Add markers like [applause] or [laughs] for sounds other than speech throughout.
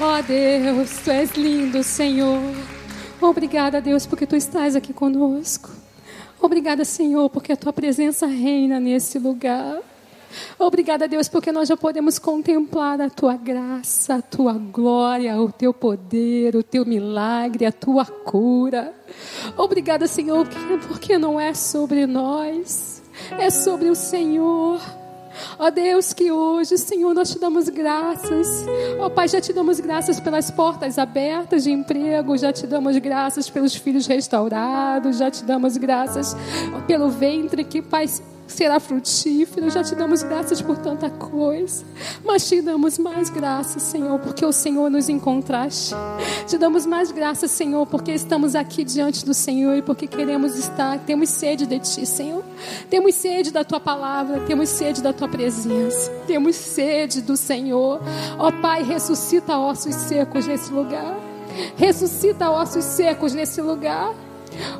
Oh Deus, tu és lindo, Senhor. Obrigada, Deus, porque tu estás aqui conosco. Obrigada, Senhor, porque a tua presença reina nesse lugar. Obrigada, Deus, porque nós já podemos contemplar a tua graça, a tua glória, o teu poder, o teu milagre, a tua cura. Obrigada, Senhor, porque não é sobre nós, é sobre o Senhor. Ó Deus, que hoje, Senhor, nós te damos graças. Ó Pai, já te damos graças pelas portas abertas de emprego, já te damos graças pelos filhos restaurados, já te damos graças pelo ventre que, Pai, será frutífero. Já te damos graças por tanta coisa, mas te damos mais graças, Senhor, porque o Senhor nos encontraste. Te damos mais graças, Senhor, porque estamos aqui diante do Senhor e porque queremos estar. Temos sede de Ti, Senhor. Temos sede da Tua palavra, temos sede da Tua presença, temos sede do Senhor. Ó Pai, ressuscita ossos secos nesse lugar. Ressuscita ossos secos nesse lugar.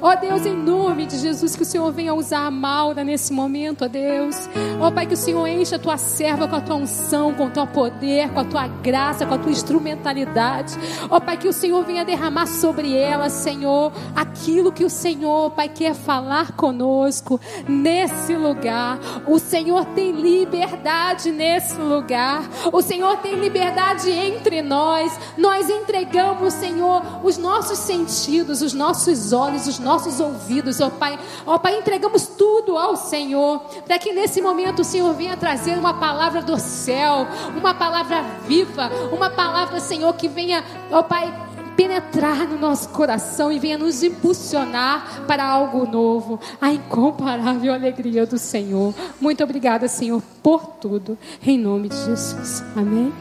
Ó Deus, em nome de Jesus, que o Senhor venha usar a Maura nesse momento, ó Deus. Ó Pai, que o Senhor encha a tua serva com a tua unção, com o teu poder, com a tua graça, com a tua instrumentalidade. Ó Pai, que o Senhor venha derramar sobre ela, Senhor, aquilo que o Senhor, Pai, quer falar conosco nesse lugar. O Senhor tem liberdade nesse lugar. O Senhor tem liberdade entre nós. Nós entregamos, Senhor, os nossos sentidos, os nossos olhos os nossos ouvidos, ó Pai. Ó Pai, entregamos tudo ao Senhor, para que nesse momento o Senhor venha trazer uma palavra do céu, uma palavra viva, uma palavra, Senhor, que venha, ó Pai, penetrar no nosso coração e venha nos impulsionar para algo novo, a incomparável alegria do Senhor. Muito obrigada, Senhor, por tudo, em nome de Jesus. Amém.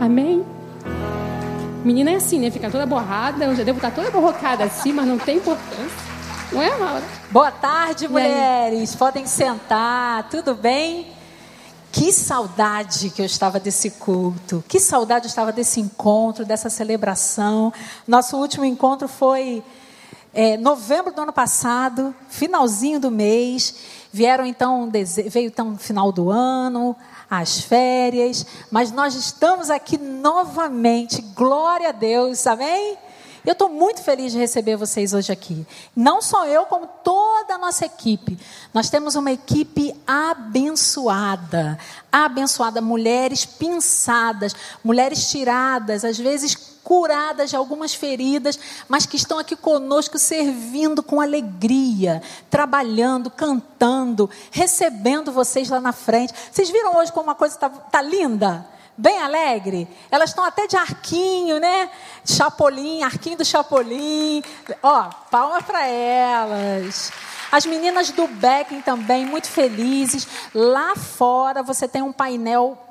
Amém. Menina é assim, né? Fica toda borrada. Eu já devo estar toda borrocada assim, mas não tem importância. Não é, Maura? Boa tarde, mulheres. Podem sentar. Tudo bem? Que saudade que eu estava desse culto. Que saudade eu estava desse encontro, dessa celebração. Nosso último encontro foi é, novembro do ano passado, finalzinho do mês. Vieram então, veio então final do ano, as férias, mas nós estamos aqui novamente. Glória a Deus, amém? Eu estou muito feliz de receber vocês hoje aqui. Não só eu, como toda a nossa equipe. Nós temos uma equipe abençoada. Abençoada, mulheres pinçadas, mulheres tiradas, às vezes curadas de algumas feridas, mas que estão aqui conosco servindo com alegria, trabalhando, cantando, recebendo vocês lá na frente. Vocês viram hoje como uma coisa está tá linda? Bem alegre? Elas estão até de arquinho, né? Chapolin, arquinho do Chapolin. Ó, palma para elas. As meninas do Becking também, muito felizes. Lá fora você tem um painel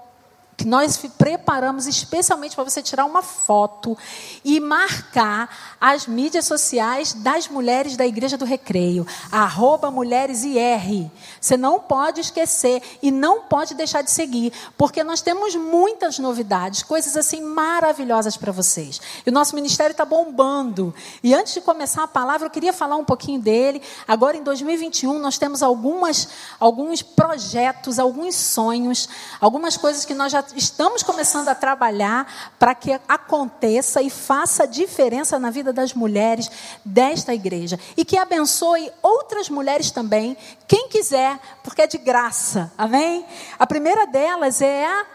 que nós preparamos especialmente para você tirar uma foto e marcar as mídias sociais das mulheres da Igreja do Recreio, arroba mulheres IR. Você não pode esquecer e não pode deixar de seguir, porque nós temos muitas novidades, coisas assim maravilhosas para vocês. E o nosso ministério está bombando. E antes de começar a palavra, eu queria falar um pouquinho dele. Agora, em 2021, nós temos algumas, alguns projetos, alguns sonhos, algumas coisas que nós já estamos começando a trabalhar para que aconteça e faça diferença na vida das mulheres desta igreja. E que abençoe outras mulheres também, quem quiser, porque é de graça. Amém? A primeira delas é a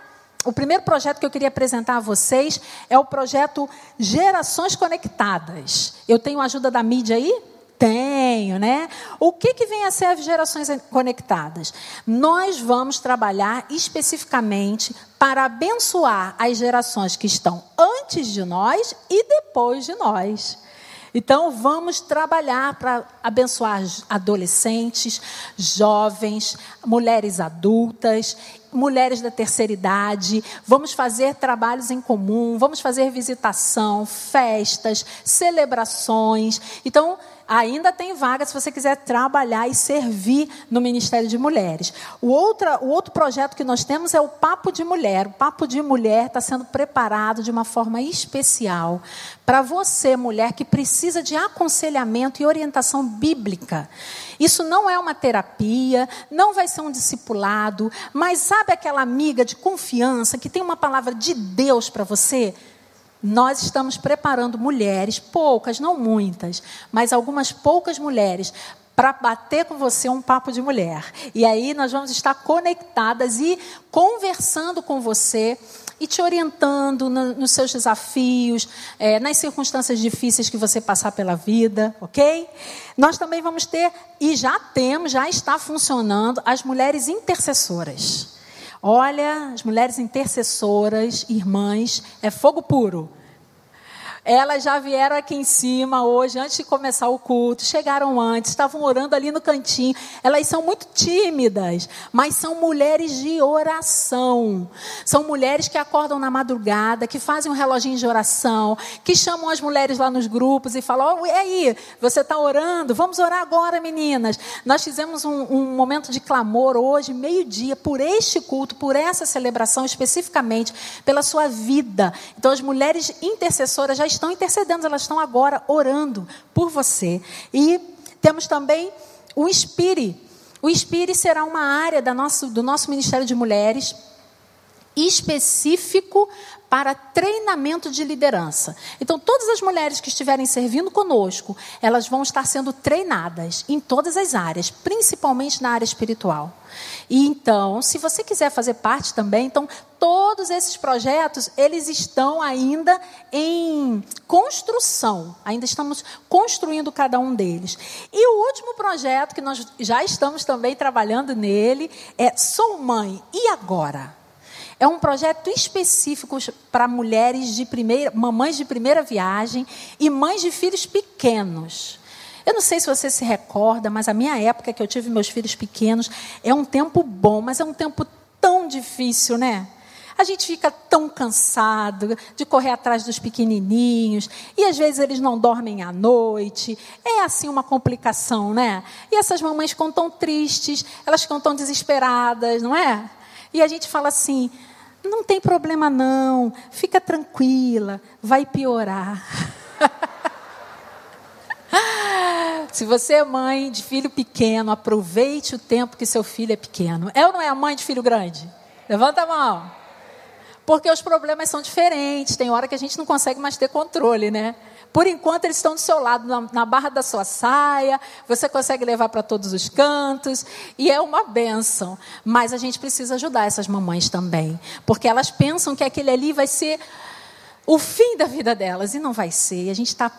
o primeiro projeto que eu queria apresentar a vocês é o projeto Gerações Conectadas. Eu tenho a ajuda da mídia aí? Tenho, né? O que, que vem a ser as gerações conectadas? Nós vamos trabalhar especificamente para abençoar as gerações que estão antes de nós e depois de nós. Então, vamos trabalhar para abençoar adolescentes, jovens, mulheres adultas, mulheres da terceira idade. Vamos fazer trabalhos em comum, vamos fazer visitação, festas, celebrações. Então, ainda tem vaga se você quiser trabalhar e servir no Ministério de Mulheres. O, outra, o outro projeto que nós temos é o Papo de Mulher. O Papo de Mulher está sendo preparado de uma forma especial para você, mulher, que precisa de aconselhamento e orientação bíblica. Isso não é uma terapia, não vai ser um discipulado, mas sabe aquela amiga de confiança que tem uma palavra de Deus para você? Nós estamos preparando mulheres, poucas, não muitas, mas algumas poucas mulheres, para bater com você um papo de mulher. E aí nós vamos estar conectadas e conversando com você e te orientando no, nos seus desafios, é, nas circunstâncias difíceis que você passar pela vida, ok? Nós também vamos ter, e já temos, já está funcionando, as mulheres intercessoras. Olha, as mulheres intercessoras, irmãs, é fogo puro. Elas já vieram aqui em cima hoje, antes de começar o culto, chegaram antes, estavam orando ali no cantinho. Elas são muito tímidas, mas são mulheres de oração. São mulheres que acordam na madrugada, que fazem um reloginho de oração, que chamam as mulheres lá nos grupos e falam: oh, e aí, você está orando? Vamos orar agora, meninas. Nós fizemos um, um momento de clamor hoje, meio-dia, por este culto, por essa celebração especificamente, pela sua vida. Então, as mulheres intercessoras já estão intercedendo, elas estão agora orando por você. E temos também o Inspire. O Inspire será uma área da nosso, do nosso Ministério de Mulheres específico para treinamento de liderança. Então, todas as mulheres que estiverem servindo conosco, elas vão estar sendo treinadas em todas as áreas, principalmente na área espiritual. E então, se você quiser fazer parte também, então todos esses projetos, eles estão ainda em construção. Ainda estamos construindo cada um deles. E o último projeto que nós já estamos também trabalhando nele é Sou Mãe, e agora? É um projeto específico para mulheres de primeira, mamães de primeira viagem e mães de filhos pequenos. Eu não sei se você se recorda, mas a minha época que eu tive meus filhos pequenos é um tempo bom, mas é um tempo tão difícil, né? A gente fica tão cansado de correr atrás dos pequenininhos e às vezes eles não dormem à noite. É assim uma complicação, né? E essas mamães ficam tão tristes, elas ficam tão desesperadas, não é? E a gente fala assim: não tem problema não, fica tranquila, vai piorar. [laughs] Se você é mãe de filho pequeno, aproveite o tempo que seu filho é pequeno. É ou não é a mãe de filho grande? Levanta a mão. Porque os problemas são diferentes. Tem hora que a gente não consegue mais ter controle, né? Por enquanto, eles estão do seu lado, na, na barra da sua saia, você consegue levar para todos os cantos, e é uma benção. Mas a gente precisa ajudar essas mamães também, porque elas pensam que aquele ali vai ser o fim da vida delas, e não vai ser. A gente está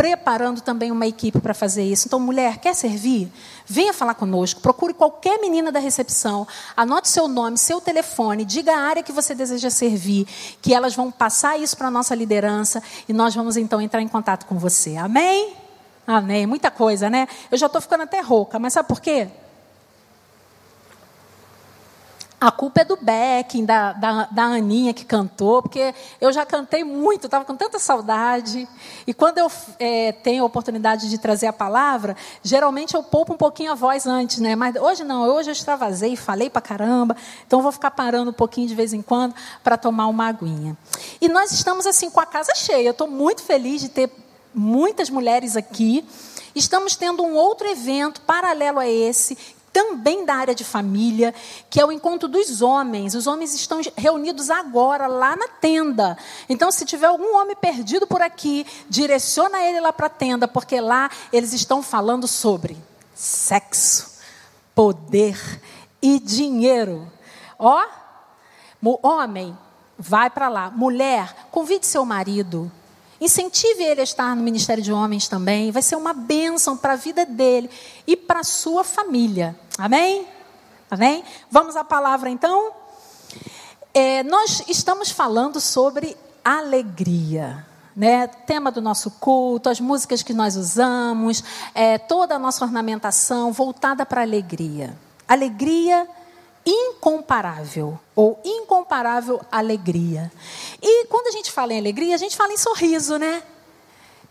preparando também uma equipe para fazer isso. Então, mulher, quer servir? Venha falar conosco. Procure qualquer menina da recepção. Anote seu nome, seu telefone. Diga a área que você deseja servir. Que elas vão passar isso para a nossa liderança. E nós vamos então entrar em contato com você. Amém? Amém. Muita coisa, né? Eu já estou ficando até rouca. Mas sabe por quê? A culpa é do Becking, da, da, da, Aninha que cantou, porque eu já cantei muito, estava com tanta saudade. E quando eu é, tenho a oportunidade de trazer a palavra, geralmente eu poupo um pouquinho a voz antes, né? Mas hoje não, hoje eu extravasei, falei para caramba, então vou ficar parando um pouquinho de vez em quando para tomar uma aguinha. E nós estamos assim com a casa cheia. Eu estou muito feliz de ter muitas mulheres aqui. Estamos tendo um outro evento paralelo a esse, também da área de família, que é o encontro dos homens. Os homens estão reunidos agora lá na tenda. Então, se tiver algum homem perdido por aqui, direciona ele lá para a tenda, porque lá eles estão falando sobre sexo, poder e dinheiro. Ó, homem, vai para lá. Mulher, convide seu marido. Incentive ele a estar no Ministério de Homens também. Vai ser uma bênção para a vida dele e para a sua família. Amém? Amém? Vamos à palavra então? É, nós estamos falando sobre alegria. Né? Tema do nosso culto, as músicas que nós usamos, é, toda a nossa ornamentação voltada para a alegria. Alegria incomparável ou incomparável alegria. E quando a gente fala em alegria, a gente fala em sorriso, né?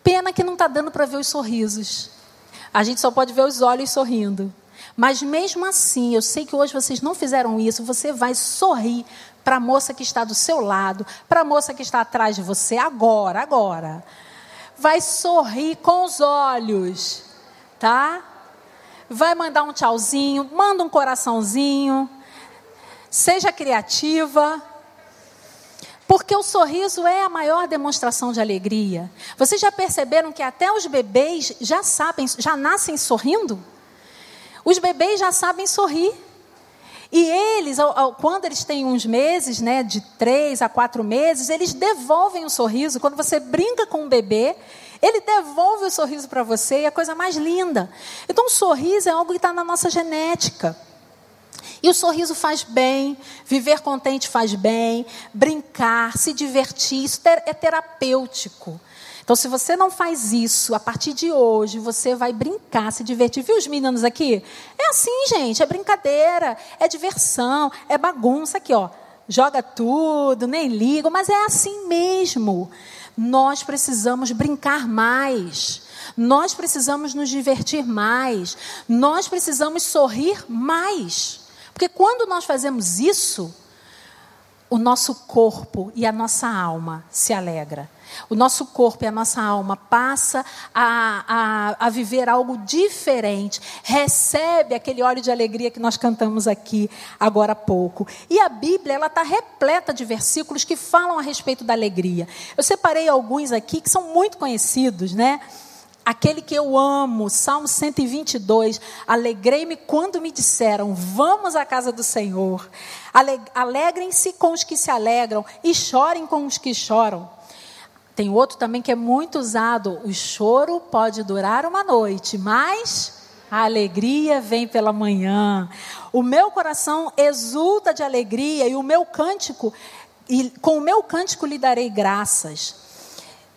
Pena que não está dando para ver os sorrisos. A gente só pode ver os olhos sorrindo. Mas mesmo assim, eu sei que hoje vocês não fizeram isso, você vai sorrir para a moça que está do seu lado, para a moça que está atrás de você, agora, agora. Vai sorrir com os olhos, tá? Vai mandar um tchauzinho, manda um coraçãozinho. Seja criativa. Porque o sorriso é a maior demonstração de alegria. Vocês já perceberam que até os bebês já sabem, já nascem sorrindo? Os bebês já sabem sorrir. E eles, quando eles têm uns meses, né, de três a quatro meses, eles devolvem o sorriso. Quando você brinca com um bebê, ele devolve o sorriso para você e é a coisa mais linda. Então, o sorriso é algo que está na nossa genética. E o sorriso faz bem, viver contente faz bem, brincar, se divertir, isso é terapêutico. Então, se você não faz isso, a partir de hoje, você vai brincar, se divertir. Viu os meninos aqui? É assim, gente, é brincadeira, é diversão, é bagunça aqui, ó. Joga tudo, nem liga, mas é assim mesmo. Nós precisamos brincar mais. Nós precisamos nos divertir mais. Nós precisamos sorrir mais. Porque quando nós fazemos isso, o nosso corpo e a nossa alma se alegra. O nosso corpo e a nossa alma passa a, a, a, viver algo diferente, recebe aquele óleo de alegria que nós cantamos aqui agora há pouco. E a Bíblia ela está repleta de versículos que falam a respeito da alegria. Eu separei alguns aqui que são muito conhecidos, né? Aquele que eu amo, Salmo 122. Alegrei-me quando me disseram: Vamos à casa do Senhor. Alegrem-se com os que se alegram e chorem com os que choram. Tem outro também que é muito usado. O choro pode durar uma noite, mas a alegria vem pela manhã. O meu coração exulta de alegria e o meu cântico, e com o meu cântico lhe darei graças.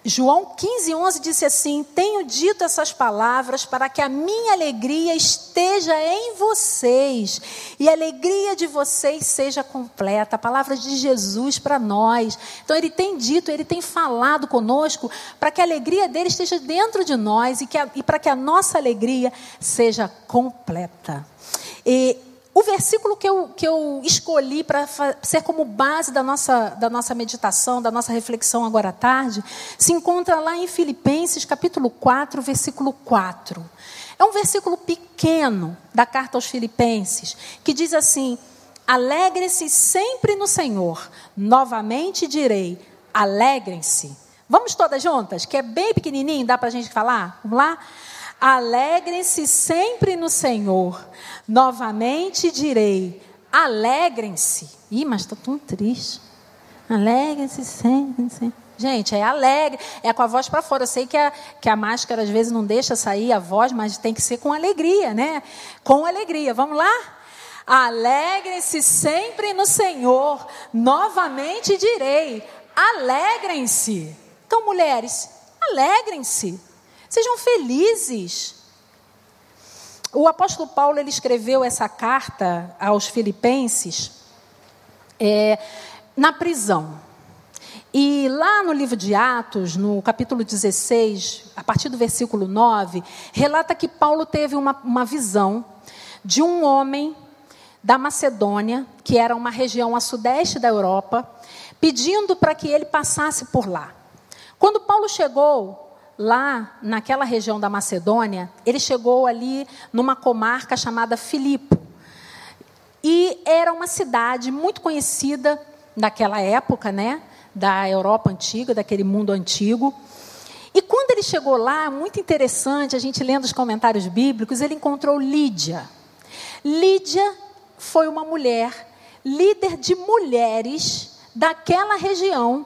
João 15, 11 disse assim: Tenho dito essas palavras para que a minha alegria esteja em vocês e a alegria de vocês seja completa. A palavra de Jesus para nós. Então, Ele tem dito, Ele tem falado conosco para que a alegria dele esteja dentro de nós e, que e para que a nossa alegria seja completa. E o versículo que eu, que eu escolhi para ser como base da nossa, da nossa meditação, da nossa reflexão agora à tarde, se encontra lá em Filipenses, capítulo 4, versículo 4. É um versículo pequeno da carta aos Filipenses, que diz assim: Alegrem-se sempre no Senhor. Novamente direi: alegrem-se. Vamos todas juntas? Que é bem pequenininho, dá para a gente falar? Vamos lá? Alegrem-se sempre no Senhor. Novamente direi: alegrem-se. Ih, mas estou tão triste. Alegrem-se sempre. sempre. Gente, é alegre, é com a voz para fora. Eu sei que a, que a máscara às vezes não deixa sair a voz, mas tem que ser com alegria, né? Com alegria. Vamos lá? Alegrem-se sempre no Senhor. Novamente direi: alegrem-se. Então, mulheres, alegrem-se. Sejam felizes. O apóstolo Paulo ele escreveu essa carta aos Filipenses é, na prisão. E lá no livro de Atos, no capítulo 16, a partir do versículo 9, relata que Paulo teve uma, uma visão de um homem da Macedônia, que era uma região a sudeste da Europa, pedindo para que ele passasse por lá. Quando Paulo chegou lá naquela região da Macedônia, ele chegou ali numa comarca chamada Filipo. E era uma cidade muito conhecida naquela época, né, da Europa antiga, daquele mundo antigo. E quando ele chegou lá, muito interessante, a gente lendo os comentários bíblicos, ele encontrou Lídia. Lídia foi uma mulher, líder de mulheres daquela região,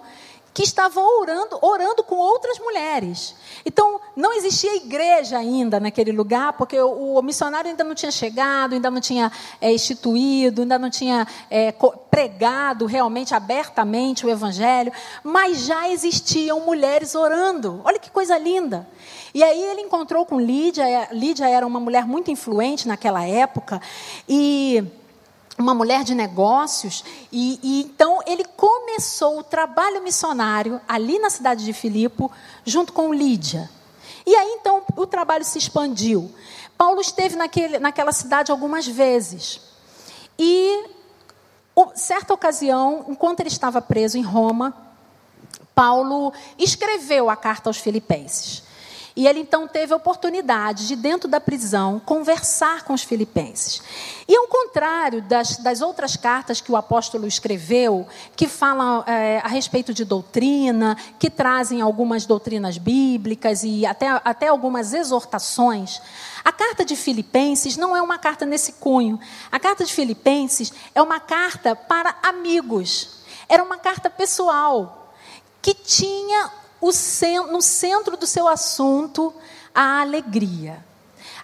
que estava orando, orando com outras mulheres. Então, não existia igreja ainda naquele lugar, porque o, o missionário ainda não tinha chegado, ainda não tinha é, instituído, ainda não tinha é, pregado realmente, abertamente o evangelho, mas já existiam mulheres orando. Olha que coisa linda. E aí ele encontrou com Lídia, Lídia era uma mulher muito influente naquela época, e uma mulher de negócios, e, e, então ele começou o trabalho missionário ali na cidade de Filipe, junto com Lídia. E aí então o trabalho se expandiu. Paulo esteve naquele, naquela cidade algumas vezes. E, certa ocasião, enquanto ele estava preso em Roma, Paulo escreveu a carta aos Filipenses. E ele então teve a oportunidade de, dentro da prisão, conversar com os filipenses. E ao contrário das, das outras cartas que o apóstolo escreveu, que falam é, a respeito de doutrina, que trazem algumas doutrinas bíblicas e até, até algumas exortações, a carta de Filipenses não é uma carta nesse cunho. A carta de Filipenses é uma carta para amigos. Era uma carta pessoal que tinha no centro do seu assunto a alegria.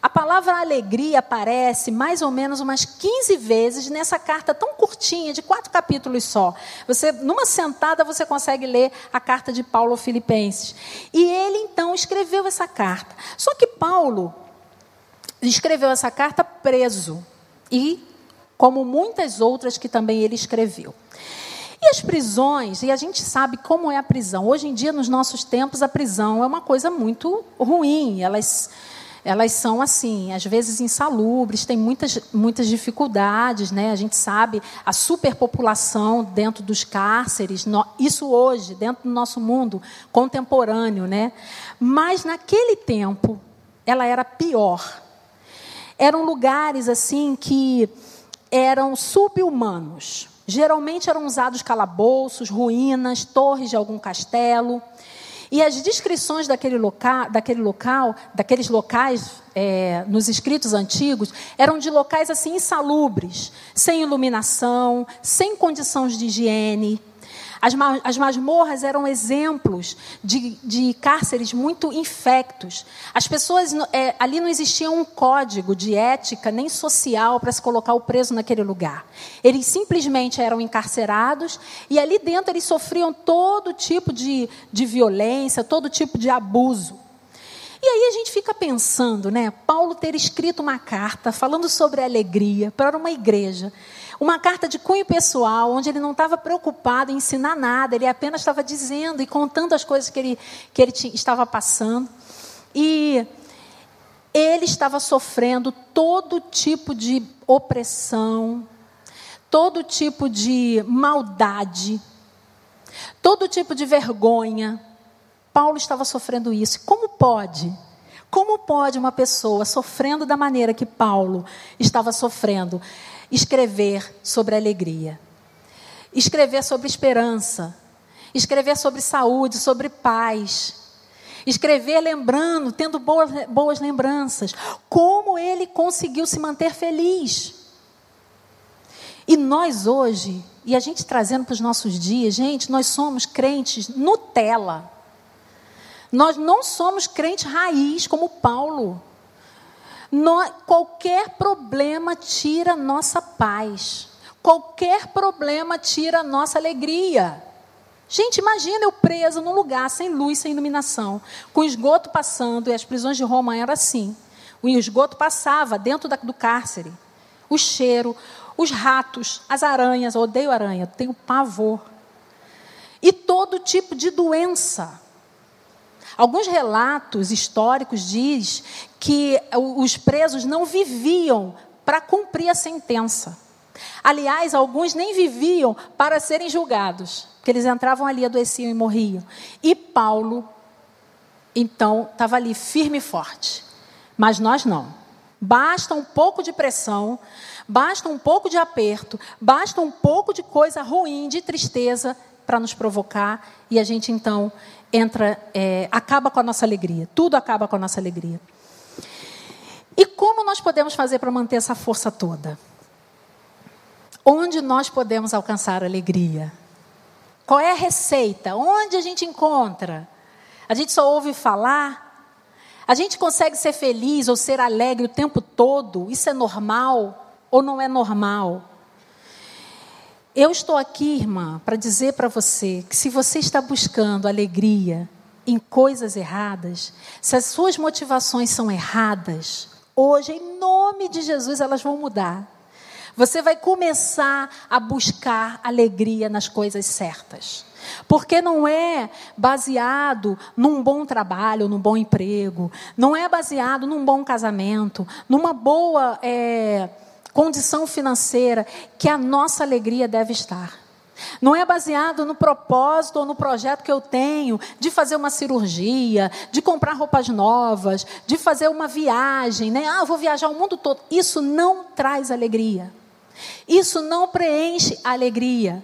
A palavra alegria aparece mais ou menos umas 15 vezes nessa carta tão curtinha, de quatro capítulos só. Você, numa sentada, você consegue ler a carta de Paulo aos Filipenses. E ele então escreveu essa carta. Só que Paulo escreveu essa carta preso. E como muitas outras que também ele escreveu. E as prisões, e a gente sabe como é a prisão. Hoje em dia, nos nossos tempos, a prisão é uma coisa muito ruim. Elas, elas são, assim, às vezes insalubres, tem muitas, muitas dificuldades. Né? A gente sabe a superpopulação dentro dos cárceres, isso hoje, dentro do nosso mundo contemporâneo. Né? Mas, naquele tempo, ela era pior. Eram lugares, assim, que eram subhumanos Geralmente eram usados calabouços, ruínas, torres de algum castelo. E as descrições daquele local, daquele local daqueles locais é, nos escritos antigos, eram de locais assim insalubres, sem iluminação, sem condições de higiene. As, as masmorras eram exemplos de, de cárceres muito infectos. As pessoas, é, ali não existia um código de ética nem social para se colocar o preso naquele lugar. Eles simplesmente eram encarcerados e ali dentro eles sofriam todo tipo de, de violência, todo tipo de abuso. E aí a gente fica pensando, né? Paulo ter escrito uma carta falando sobre alegria para uma igreja uma carta de cunho pessoal, onde ele não estava preocupado em ensinar nada, ele apenas estava dizendo e contando as coisas que ele, que ele tinha, estava passando. E ele estava sofrendo todo tipo de opressão, todo tipo de maldade, todo tipo de vergonha. Paulo estava sofrendo isso. Como pode? Como pode uma pessoa sofrendo da maneira que Paulo estava sofrendo? Escrever sobre alegria, escrever sobre esperança, escrever sobre saúde, sobre paz, escrever lembrando, tendo boas, boas lembranças, como ele conseguiu se manter feliz. E nós hoje, e a gente trazendo para os nossos dias, gente, nós somos crentes Nutella. Nós não somos crentes raiz como Paulo qualquer problema tira nossa paz. Qualquer problema tira nossa alegria. Gente, imagina eu presa num lugar sem luz, sem iluminação, com esgoto passando, e as prisões de Roma eram assim. O esgoto passava dentro da, do cárcere. O cheiro, os ratos, as aranhas, eu odeio aranha, tenho pavor. E todo tipo de doença. Alguns relatos históricos diz que os presos não viviam para cumprir a sentença. Aliás, alguns nem viviam para serem julgados, porque eles entravam ali, adoeciam e morriam. E Paulo, então, estava ali firme e forte. Mas nós não. Basta um pouco de pressão, basta um pouco de aperto, basta um pouco de coisa ruim, de tristeza, para nos provocar e a gente então entra, é, acaba com a nossa alegria. Tudo acaba com a nossa alegria. E como nós podemos fazer para manter essa força toda? Onde nós podemos alcançar alegria? Qual é a receita? Onde a gente encontra? A gente só ouve falar? A gente consegue ser feliz ou ser alegre o tempo todo? Isso é normal ou não é normal? Eu estou aqui, irmã, para dizer para você que se você está buscando alegria em coisas erradas, se as suas motivações são erradas, hoje, em nome de Jesus, elas vão mudar. Você vai começar a buscar alegria nas coisas certas. Porque não é baseado num bom trabalho, num bom emprego, não é baseado num bom casamento, numa boa. É condição financeira que a nossa alegria deve estar. Não é baseado no propósito ou no projeto que eu tenho de fazer uma cirurgia, de comprar roupas novas, de fazer uma viagem, né? Ah, vou viajar o mundo todo. Isso não traz alegria. Isso não preenche a alegria.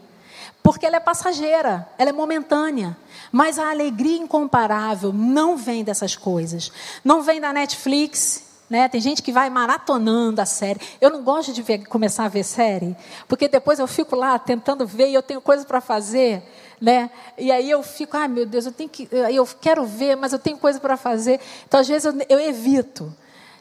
Porque ela é passageira, ela é momentânea. Mas a alegria incomparável não vem dessas coisas. Não vem da Netflix, né? Tem gente que vai maratonando a série. Eu não gosto de ver, começar a ver série, porque depois eu fico lá tentando ver e eu tenho coisa para fazer. Né? E aí eu fico, ai ah, meu Deus, eu tenho que, eu quero ver, mas eu tenho coisa para fazer. Então às vezes eu, eu, evito.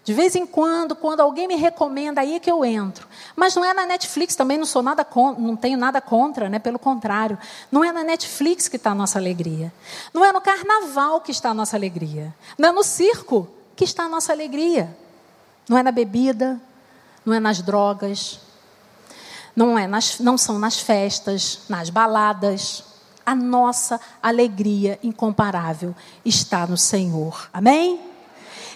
De vez em quando, quando alguém me recomenda, aí é que eu entro. Mas não é na Netflix, também não sou nada não tenho nada contra, né? Pelo contrário, não é na Netflix que está a nossa alegria. Não é no carnaval que está a nossa alegria. Não é no circo que está a nossa alegria. Não é na bebida, não é nas drogas, não, é nas, não são nas festas, nas baladas. A nossa alegria incomparável está no Senhor. Amém?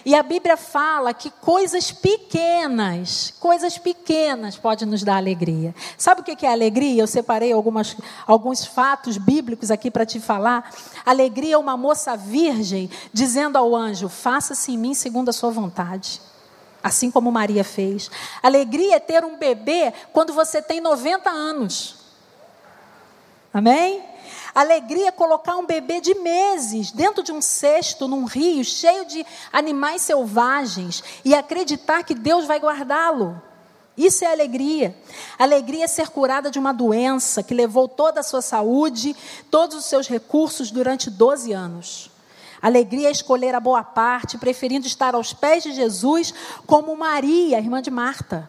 E a Bíblia fala que coisas pequenas, coisas pequenas podem nos dar alegria. Sabe o que é alegria? Eu separei algumas, alguns fatos bíblicos aqui para te falar. Alegria é uma moça virgem dizendo ao anjo: Faça-se em mim segundo a sua vontade. Assim como Maria fez. Alegria é ter um bebê quando você tem 90 anos. Amém? Alegria é colocar um bebê de meses dentro de um cesto, num rio, cheio de animais selvagens, e acreditar que Deus vai guardá-lo. Isso é alegria. Alegria é ser curada de uma doença que levou toda a sua saúde, todos os seus recursos durante 12 anos. Alegria é escolher a boa parte, preferindo estar aos pés de Jesus, como Maria, irmã de Marta.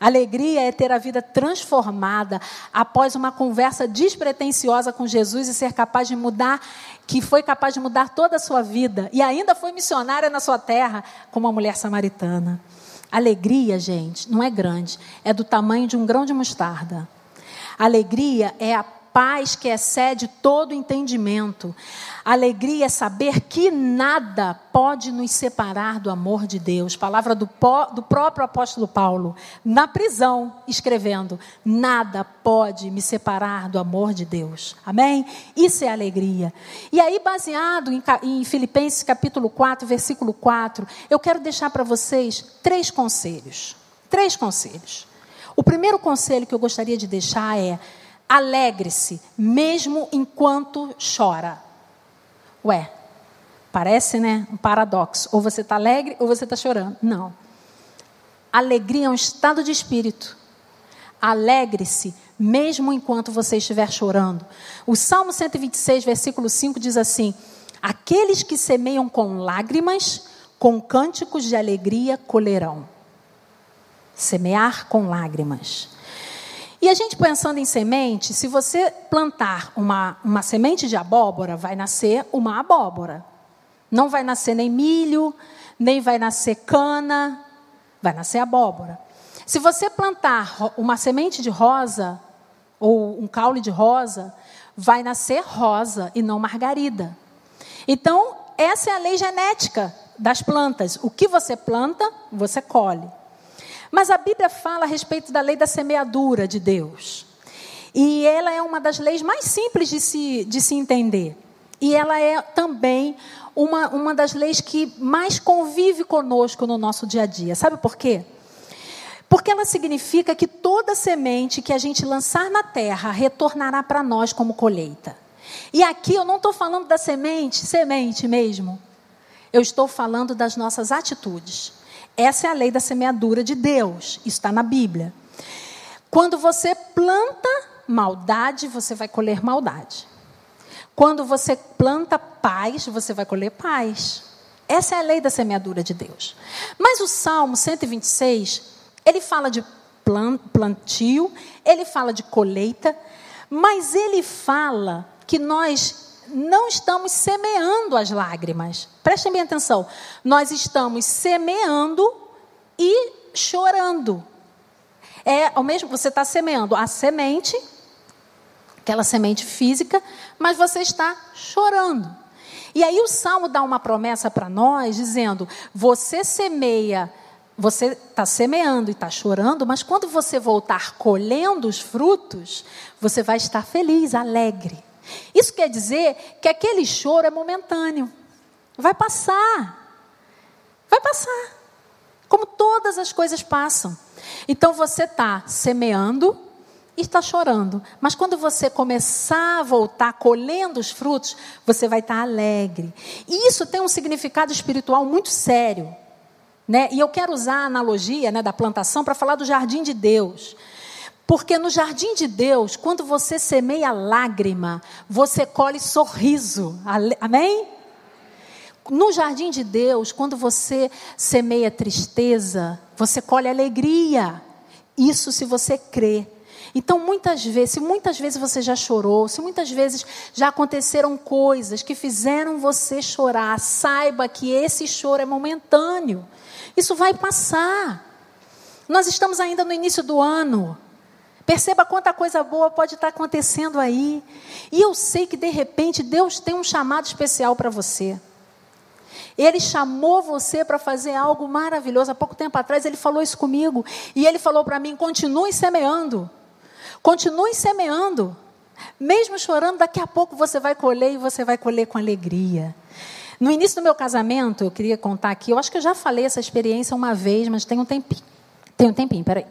Alegria é ter a vida transformada após uma conversa despretensiosa com Jesus e ser capaz de mudar, que foi capaz de mudar toda a sua vida e ainda foi missionária na sua terra, como a mulher samaritana. Alegria, gente, não é grande, é do tamanho de um grão de mostarda. Alegria é a paz que excede todo entendimento. Alegria é saber que nada pode nos separar do amor de Deus. Palavra do, do próprio apóstolo Paulo, na prisão, escrevendo: Nada pode me separar do amor de Deus. Amém? Isso é alegria. E aí, baseado em, em Filipenses capítulo 4, versículo 4, eu quero deixar para vocês três conselhos. Três conselhos. O primeiro conselho que eu gostaria de deixar é: alegre-se, mesmo enquanto chora. Ué, parece, né? Um paradoxo. Ou você está alegre ou você está chorando. Não. Alegria é um estado de espírito. Alegre-se, mesmo enquanto você estiver chorando. O Salmo 126, versículo 5 diz assim: Aqueles que semeiam com lágrimas, com cânticos de alegria colherão. Semear com lágrimas. E a gente pensando em semente, se você plantar uma, uma semente de abóbora, vai nascer uma abóbora. Não vai nascer nem milho, nem vai nascer cana, vai nascer abóbora. Se você plantar uma semente de rosa, ou um caule de rosa, vai nascer rosa e não margarida. Então, essa é a lei genética das plantas. O que você planta, você colhe. Mas a Bíblia fala a respeito da lei da semeadura de Deus. E ela é uma das leis mais simples de se, de se entender. E ela é também uma, uma das leis que mais convive conosco no nosso dia a dia. Sabe por quê? Porque ela significa que toda semente que a gente lançar na terra retornará para nós como colheita. E aqui eu não estou falando da semente, semente mesmo. Eu estou falando das nossas atitudes. Essa é a lei da semeadura de Deus. Está na Bíblia. Quando você planta maldade, você vai colher maldade. Quando você planta paz, você vai colher paz. Essa é a lei da semeadura de Deus. Mas o Salmo 126, ele fala de plantio, ele fala de colheita, mas ele fala que nós não estamos semeando as lágrimas. Prestem bem atenção. Nós estamos semeando e chorando. É ao mesmo, você está semeando a semente, aquela semente física, mas você está chorando. E aí o salmo dá uma promessa para nós, dizendo: você semeia você está semeando e está chorando, mas quando você voltar colhendo os frutos, você vai estar feliz, alegre. Isso quer dizer que aquele choro é momentâneo. Vai passar. Vai passar. Como todas as coisas passam. Então você está semeando e está chorando. Mas quando você começar a voltar colhendo os frutos, você vai estar tá alegre. E isso tem um significado espiritual muito sério. Né? E eu quero usar a analogia né, da plantação para falar do jardim de Deus. Porque no jardim de Deus, quando você semeia lágrima, você colhe sorriso. Amém? No jardim de Deus, quando você semeia tristeza, você colhe alegria. Isso se você crê. Então, muitas vezes, se muitas vezes você já chorou, se muitas vezes já aconteceram coisas que fizeram você chorar, saiba que esse choro é momentâneo. Isso vai passar. Nós estamos ainda no início do ano. Perceba quanta coisa boa pode estar acontecendo aí. E eu sei que de repente Deus tem um chamado especial para você. Ele chamou você para fazer algo maravilhoso. Há pouco tempo atrás ele falou isso comigo. E ele falou para mim: continue semeando. Continue semeando. Mesmo chorando, daqui a pouco você vai colher e você vai colher com alegria. No início do meu casamento, eu queria contar aqui, eu acho que eu já falei essa experiência uma vez, mas tem um tempinho. Tem um tempinho, peraí.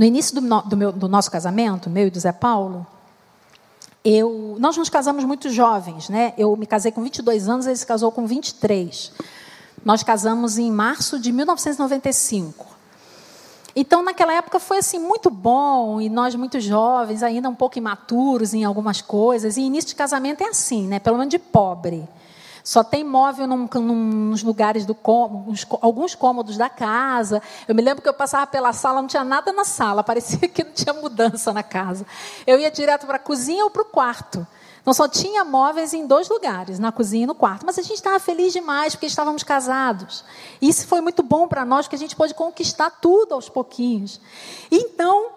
No início do, do, meu, do nosso casamento, meu e do Zé Paulo, eu, nós nos casamos muito jovens, né? Eu me casei com 22 anos, ele se casou com 23. Nós casamos em março de 1995. Então, naquela época foi assim muito bom e nós muito jovens, ainda um pouco imaturos em algumas coisas. E início de casamento é assim, né? Pelo menos de pobre. Só tem móvel num, num, nos lugares do uns, alguns cômodos da casa. Eu me lembro que eu passava pela sala, não tinha nada na sala, [laughs] parecia que não tinha mudança na casa. Eu ia direto para a cozinha ou para o quarto. Então só tinha móveis em dois lugares, na cozinha e no quarto. Mas a gente estava feliz demais porque estávamos casados. Isso foi muito bom para nós, porque a gente pôde conquistar tudo aos pouquinhos. Então,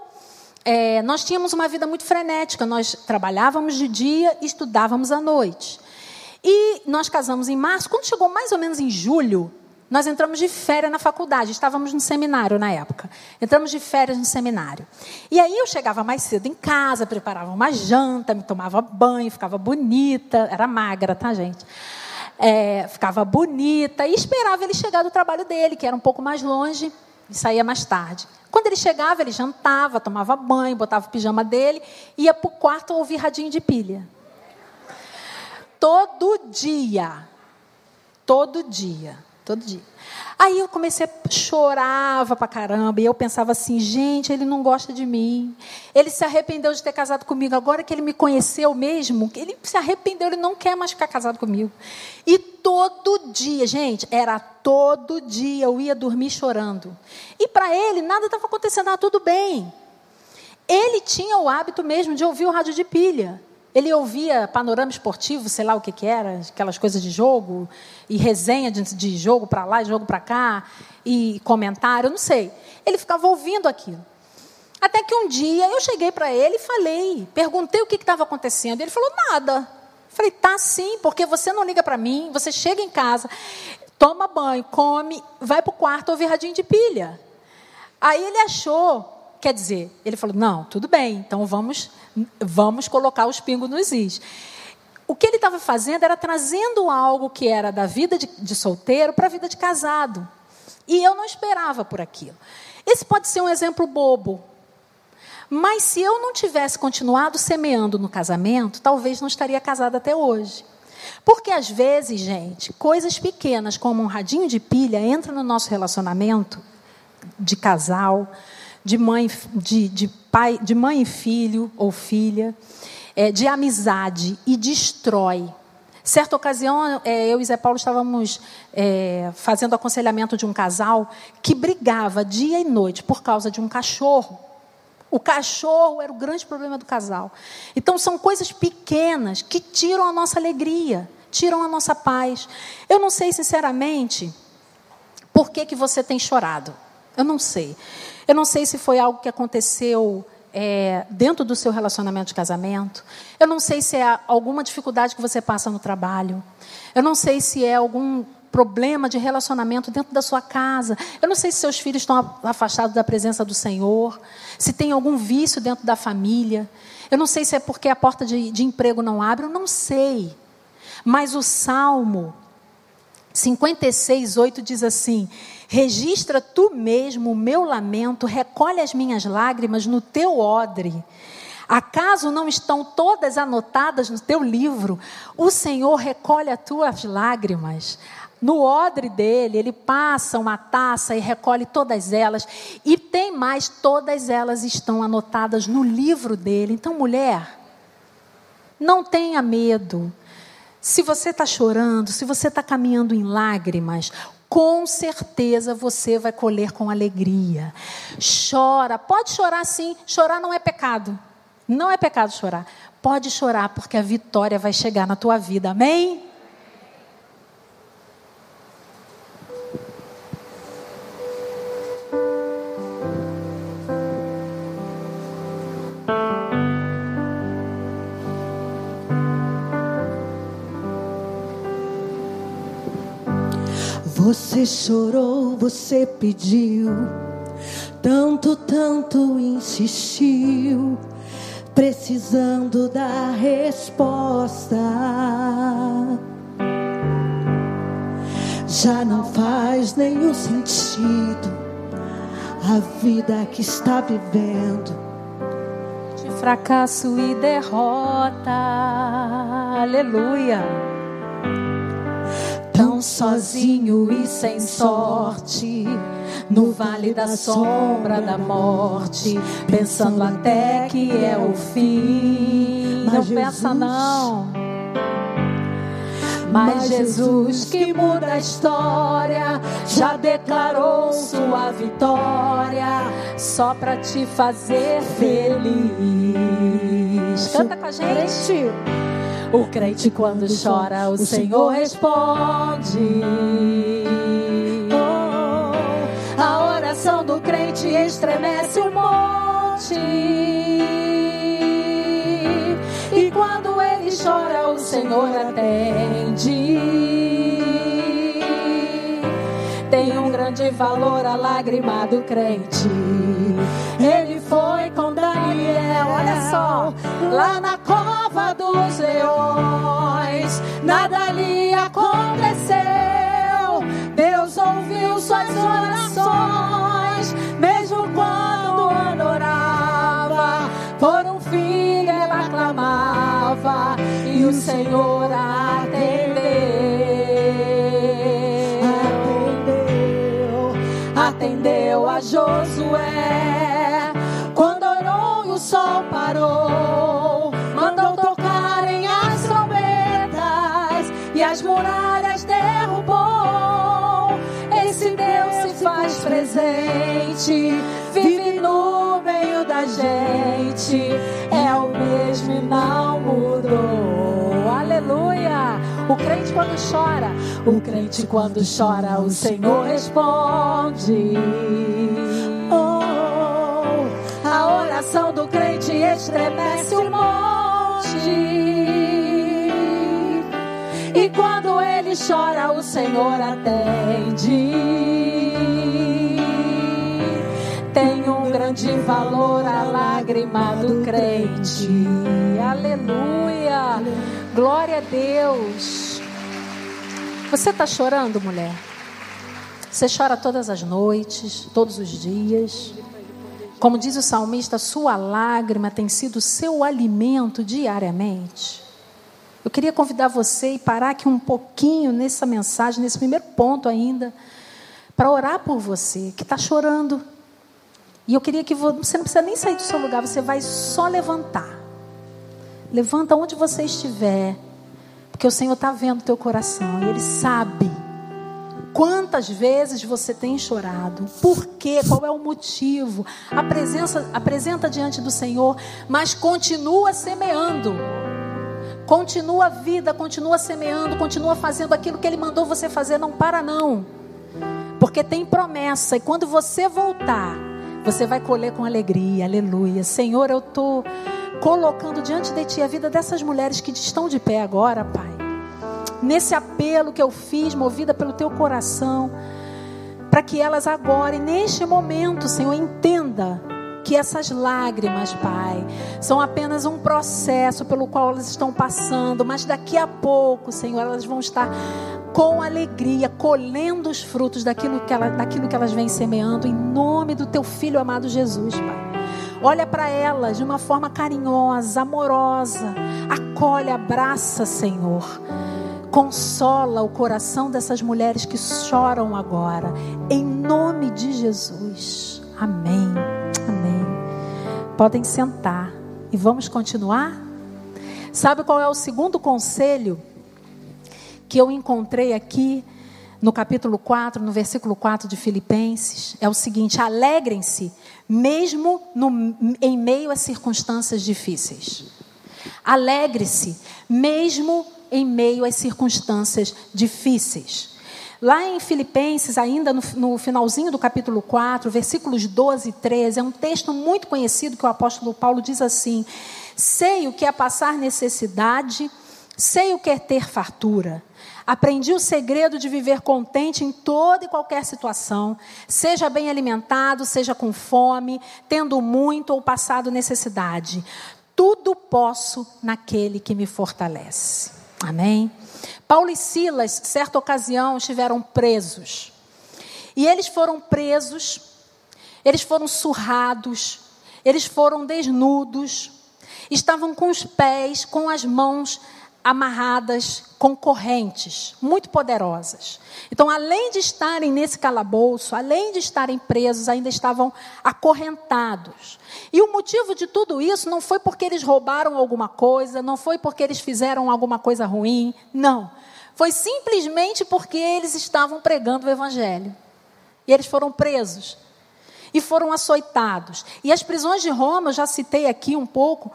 é, nós tínhamos uma vida muito frenética. Nós trabalhávamos de dia e estudávamos à noite. E nós casamos em março. Quando chegou mais ou menos em julho, nós entramos de férias na faculdade, estávamos no seminário na época. Entramos de férias no seminário. E aí eu chegava mais cedo em casa, preparava uma janta, me tomava banho, ficava bonita. Era magra, tá, gente? É, ficava bonita e esperava ele chegar do trabalho dele, que era um pouco mais longe, e saía mais tarde. Quando ele chegava, ele jantava, tomava banho, botava o pijama dele, ia para o quarto ouvir radinho de pilha. Todo dia. Todo dia. Todo dia. Aí eu comecei a chorava pra caramba e eu pensava assim, gente, ele não gosta de mim. Ele se arrependeu de ter casado comigo. Agora que ele me conheceu mesmo, ele se arrependeu, ele não quer mais ficar casado comigo. E todo dia, gente, era todo dia eu ia dormir chorando. E para ele nada estava acontecendo, ah, tudo bem. Ele tinha o hábito mesmo de ouvir o rádio de pilha. Ele ouvia panorama esportivo, sei lá o que, que era, aquelas coisas de jogo, e resenha de, de jogo para lá, jogo para cá, e comentário, não sei. Ele ficava ouvindo aquilo. Até que um dia eu cheguei para ele e falei, perguntei o que estava acontecendo. Ele falou, nada. Falei, tá sim, porque você não liga para mim, você chega em casa, toma banho, come, vai para o quarto ouvir radinho de pilha. Aí ele achou Quer dizer, ele falou: não, tudo bem, então vamos, vamos colocar os pingos nos is. O que ele estava fazendo era trazendo algo que era da vida de, de solteiro para a vida de casado. E eu não esperava por aquilo. Esse pode ser um exemplo bobo. Mas se eu não tivesse continuado semeando no casamento, talvez não estaria casada até hoje. Porque às vezes, gente, coisas pequenas como um radinho de pilha entram no nosso relacionamento de casal, de mãe, de, de pai, de mãe e filho ou filha, é, de amizade e destrói. Certa ocasião, é, eu e Zé Paulo estávamos é, fazendo aconselhamento de um casal que brigava dia e noite por causa de um cachorro. O cachorro era o grande problema do casal. Então, são coisas pequenas que tiram a nossa alegria, tiram a nossa paz. Eu não sei, sinceramente, por que, que você tem chorado. Eu não sei. Eu não sei se foi algo que aconteceu é, dentro do seu relacionamento de casamento. Eu não sei se é alguma dificuldade que você passa no trabalho. Eu não sei se é algum problema de relacionamento dentro da sua casa. Eu não sei se seus filhos estão afastados da presença do Senhor. Se tem algum vício dentro da família. Eu não sei se é porque a porta de, de emprego não abre. Eu não sei. Mas o Salmo 56, 8 diz assim: Registra tu mesmo o meu lamento, recolhe as minhas lágrimas no teu odre. Acaso não estão todas anotadas no teu livro? O Senhor recolhe as tuas lágrimas. No odre dele, ele passa uma taça e recolhe todas elas. E tem mais, todas elas estão anotadas no livro dele. Então, mulher, não tenha medo. Se você está chorando, se você está caminhando em lágrimas, com certeza você vai colher com alegria. Chora, pode chorar sim, chorar não é pecado. Não é pecado chorar. Pode chorar, porque a vitória vai chegar na tua vida. Amém? Você chorou, você pediu, tanto, tanto insistiu, precisando da resposta. Já não faz nenhum sentido a vida que está vivendo. De fracasso e derrota, aleluia tão sozinho e sem sorte, no vale da sombra da morte, pensando até que é o fim. Não pensa não. Mas Jesus que muda a história já declarou sua vitória só para te fazer feliz. Canta com a gente. O crente quando chora, o Senhor responde. A oração do crente estremece o monte. E quando ele chora, o Senhor atende. Tem um grande valor a lágrima do crente. Só, lá na cova dos leões, nada lhe aconteceu. Deus ouviu suas orações, mesmo quando adorava, por um filho ela clamava, e o Senhor atendeu. Atendeu, atendeu a Josué parou. Mandou tocarem as trombetas e as muralhas derrubou. Esse Deus se faz presente, vive no meio da gente. É o mesmo e não mudou. Aleluia! O crente quando chora, o crente quando chora, o Senhor responde. Oh, a oração do crente estremece o monte. E quando ele chora, o Senhor atende. Tem um grande valor a lágrima do crente. Aleluia. Glória a Deus. Você está chorando, mulher? Você chora todas as noites, todos os dias. Como diz o salmista, sua lágrima tem sido seu alimento diariamente. Eu queria convidar você e parar aqui um pouquinho nessa mensagem, nesse primeiro ponto ainda, para orar por você que está chorando. E eu queria que você não precisa nem sair do seu lugar, você vai só levantar. Levanta onde você estiver, porque o Senhor está vendo o teu coração e Ele sabe quantas vezes você tem chorado, por quê, qual é o motivo. Apresenta, apresenta diante do Senhor, mas continua semeando. Continua a vida, continua semeando, continua fazendo aquilo que Ele mandou você fazer, não para não. Porque tem promessa, e quando você voltar, você vai colher com alegria. Aleluia. Senhor, eu estou colocando diante de Ti a vida dessas mulheres que estão de pé agora, Pai. Nesse apelo que eu fiz, movida pelo Teu coração, para que elas agora, e neste momento, Senhor, entenda que essas lágrimas, Pai, são apenas um processo pelo qual elas estão passando, mas daqui a pouco, Senhor, elas vão estar com alegria, colhendo os frutos daquilo que, ela, daquilo que elas vêm semeando, em nome do Teu Filho amado Jesus, Pai. Olha para elas de uma forma carinhosa, amorosa, acolhe, abraça, Senhor. Consola o coração dessas mulheres que choram agora, em nome de Jesus. Amém. Amém. Podem sentar e vamos continuar? Sabe qual é o segundo conselho que eu encontrei aqui no capítulo 4, no versículo 4 de Filipenses? É o seguinte: alegrem-se, mesmo no, em meio a circunstâncias difíceis. Alegre-se, mesmo em meio às circunstâncias difíceis. Lá em Filipenses, ainda no, no, finalzinho do capítulo 4, versículos 12 e 13, é um texto muito conhecido que o apóstolo Paulo diz assim: Sei o que é passar necessidade, sei o que é ter fartura. Aprendi o segredo de viver contente em toda e qualquer situação, seja bem alimentado, seja com fome, tendo muito ou passado necessidade. Tudo posso naquele que me fortalece. Amém? Paulo e Silas, certa ocasião, estiveram presos. E eles foram presos, eles foram surrados, eles foram desnudos, estavam com os pés, com as mãos amarradas com correntes muito poderosas. Então, além de estarem nesse calabouço, além de estarem presos, ainda estavam acorrentados. E o motivo de tudo isso não foi porque eles roubaram alguma coisa, não foi porque eles fizeram alguma coisa ruim, não. Foi simplesmente porque eles estavam pregando o evangelho. E eles foram presos e foram açoitados. E as prisões de Roma, eu já citei aqui um pouco,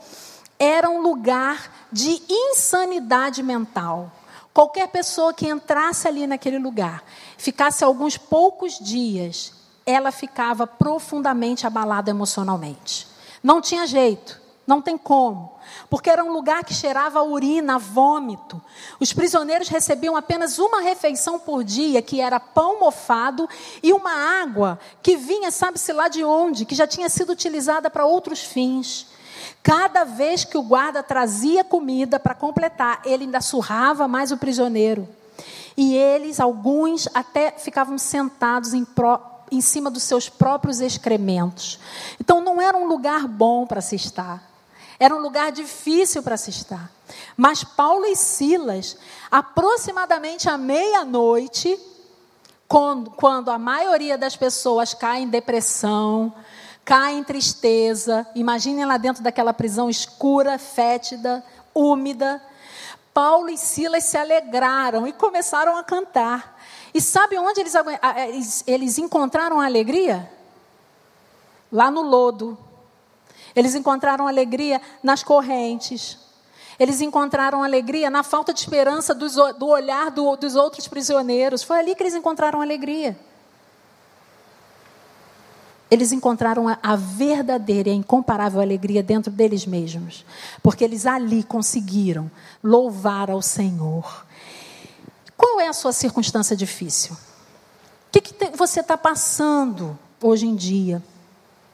era um lugar de insanidade mental. Qualquer pessoa que entrasse ali naquele lugar, ficasse alguns poucos dias, ela ficava profundamente abalada emocionalmente. Não tinha jeito, não tem como, porque era um lugar que cheirava urina, vômito. Os prisioneiros recebiam apenas uma refeição por dia, que era pão mofado e uma água que vinha, sabe-se lá de onde, que já tinha sido utilizada para outros fins. Cada vez que o guarda trazia comida para completar, ele ainda surrava mais o prisioneiro. E eles, alguns, até ficavam sentados em, em cima dos seus próprios excrementos. Então não era um lugar bom para se estar. Era um lugar difícil para se estar. Mas Paulo e Silas, aproximadamente à meia-noite, quando, quando a maioria das pessoas cai em depressão, cai em tristeza. Imaginem lá dentro daquela prisão escura, fétida, úmida. Paulo e Silas se alegraram e começaram a cantar. E sabe onde eles, eles, encontraram alegria? Lá no lodo. Eles encontraram alegria nas correntes. Eles encontraram alegria na falta de esperança dos, do olhar do, dos outros prisioneiros. Foi ali que eles encontraram alegria eles encontraram a, verdadeira e a incomparável alegria dentro deles mesmos, porque eles ali conseguiram louvar ao Senhor. Qual é a sua circunstância difícil? O que, que você está passando hoje em dia?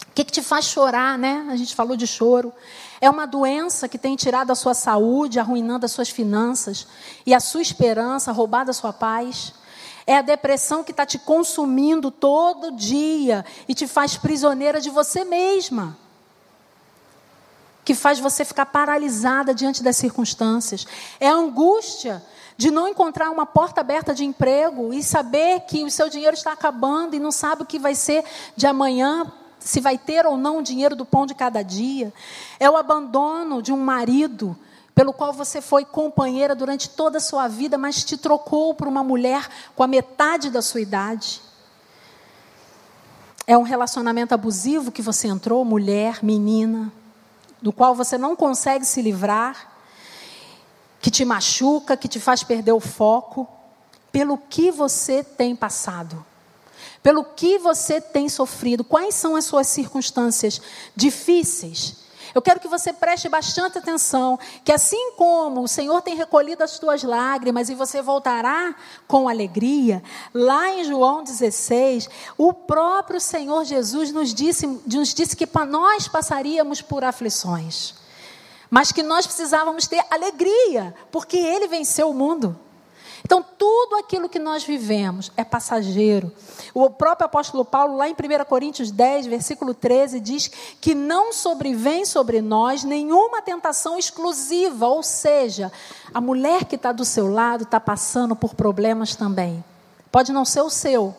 O que, que te faz chorar, né? A gente falou de choro. É uma doença que tem tirado a sua saúde, arruinando as suas finanças e a sua esperança, roubado a sua paz. É a depressão que está te consumindo todo dia e te faz prisioneira de você mesma. Que faz você ficar paralisada diante das circunstâncias. É a angústia de não encontrar uma porta aberta de emprego e saber que o seu dinheiro está acabando e não sabe o que vai ser de amanhã, se vai ter ou não o dinheiro do pão de cada dia. É o abandono de um marido pelo qual você foi companheira durante toda a sua vida, mas te trocou por uma mulher com a metade da sua idade. É um relacionamento abusivo que você entrou, mulher, menina, do qual você não consegue se livrar, que te machuca, que te faz perder o foco, pelo que você tem passado, pelo que você tem sofrido, quais são as suas circunstâncias difíceis. Eu quero que você preste bastante atenção, que assim como o Senhor tem recolhido as tuas lágrimas e você voltará com alegria, lá em João 16, o próprio Senhor Jesus nos disse, nos disse que nós passaríamos por aflições, mas que nós precisávamos ter alegria, porque Ele venceu o mundo. Então, tudo aquilo que nós vivemos é passageiro. O próprio apóstolo Paulo, lá em 1 Coríntios 10, versículo 13, diz que não sobrevém sobre nós nenhuma tentação exclusiva, ou seja, a mulher que está do seu lado está passando por problemas também. Pode não ser o seu,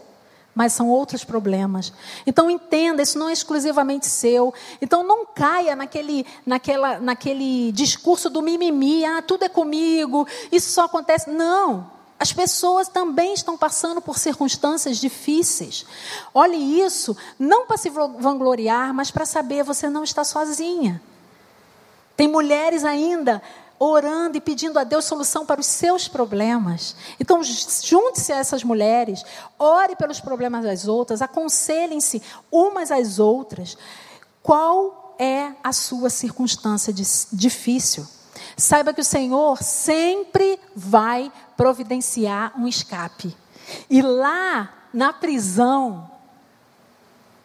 mas são outros problemas. Então entenda, isso não é exclusivamente seu. Então não caia naquele, naquela, naquele discurso do mimimi, ah, tudo é comigo, isso só acontece. Não. As pessoas também estão passando por circunstâncias difíceis. Olhe isso, não para se vangloriar, mas para saber você não está sozinha. Tem mulheres ainda orando e pedindo a Deus solução para os seus problemas. Então, junte-se a essas mulheres, ore pelos problemas das outras, aconselhem-se umas às outras. Qual é a sua circunstância difícil? Saiba que o Senhor sempre vai providenciar um escape. E lá na prisão,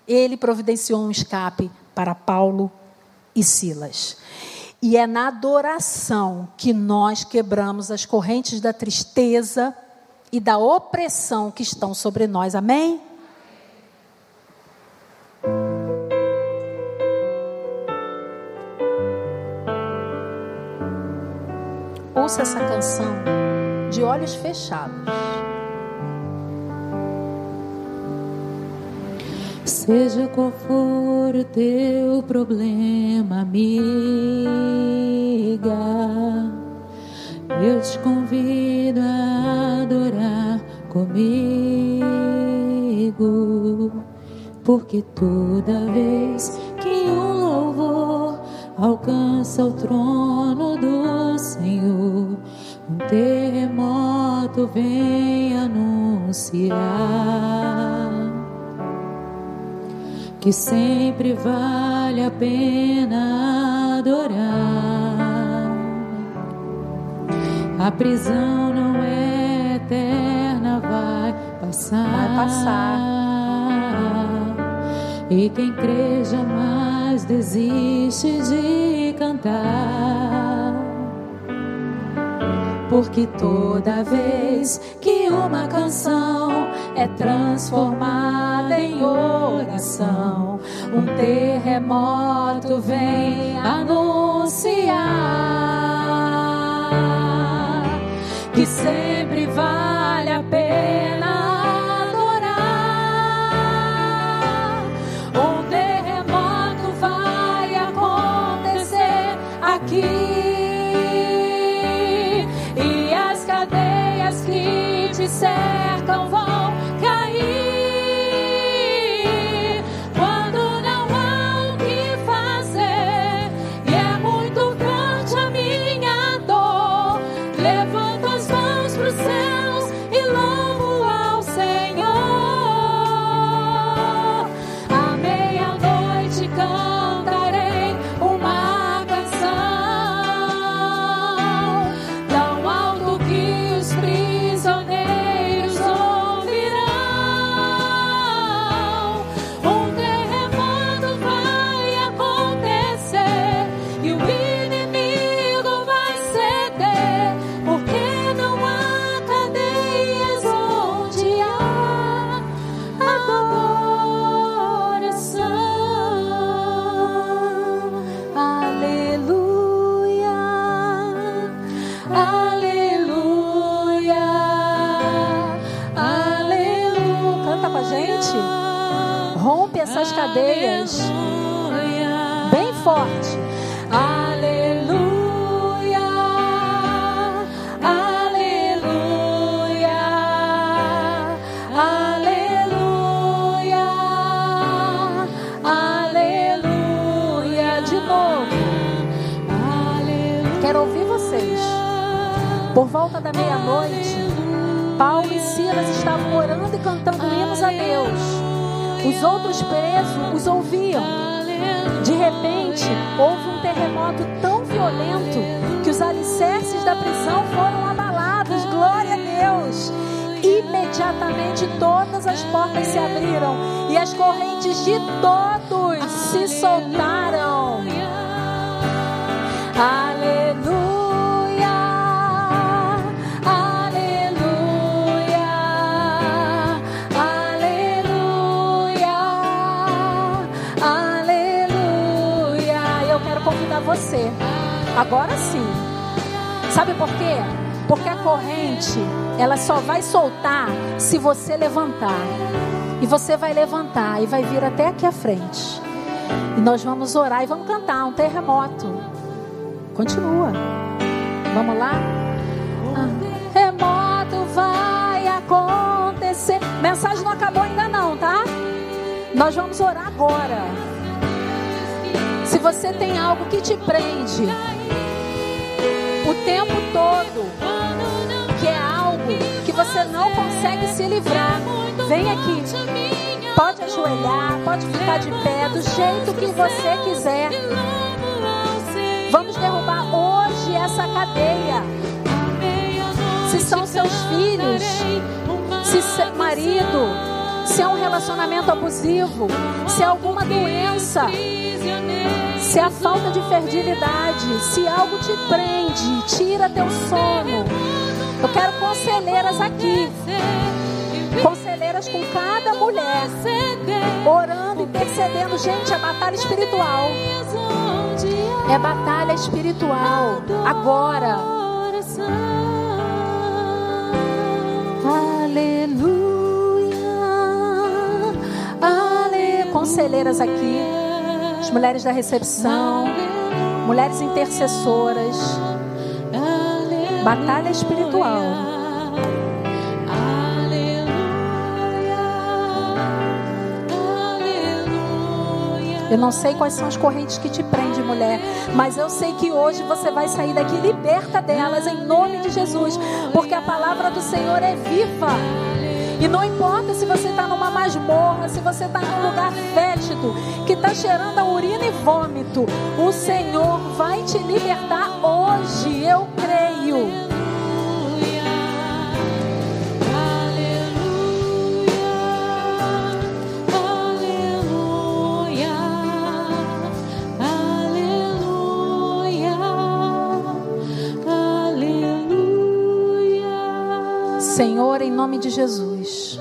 ele providenciou um escape para Paulo e Silas. E é na adoração que nós quebramos as correntes da tristeza e da opressão que estão sobre nós. Amém? ouça essa canção de olhos fechados. Seja qual for o teu problema, amiga, eu te convido a adorar comigo, porque toda vez que um louvor alcança o trono do Senhor. Um terremoto vem anunciar que sempre vale a pena adorar. A prisão não é eterna, vai passar. Vai passar. E quem crê jamais desiste de cantar. Porque toda vez que uma canção é transformada em oração, um terremoto vem anunciar que sempre agora sim. Sabe por quê? Porque a corrente, ela só vai soltar se você levantar. E você vai levantar e vai vir até aqui à frente. E nós vamos orar e vamos cantar um terremoto. Continua. Vamos lá? Ah, terremoto vai acontecer. Mensagem não acabou ainda não, tá? Nós vamos orar agora. Se você tem algo que te prende tempo todo, que é algo que você não consegue se livrar, vem aqui. Pode ajoelhar, pode ficar de pé, do jeito que você quiser. Vamos derrubar hoje essa cadeia. Se são seus filhos, se é marido, se é um relacionamento abusivo, se é alguma doença, se a falta de fertilidade, se algo te prende, tira teu sono. Eu quero conselheiras aqui. Conselheiras com cada mulher. Orando, intercedendo. Gente, é batalha espiritual. É batalha espiritual. Agora. Aleluia. Ale... Conselheiras aqui. Mulheres da recepção. Mulheres intercessoras. Batalha espiritual. Eu não sei quais são as correntes que te prendem, mulher, mas eu sei que hoje você vai sair daqui liberta delas em nome de Jesus, porque a palavra do Senhor é viva. E não importa se você está numa masmorra, se você está num lugar fétido, que está cheirando a urina e vômito, o Senhor vai te libertar hoje, eu creio. Senhor, em nome de Jesus.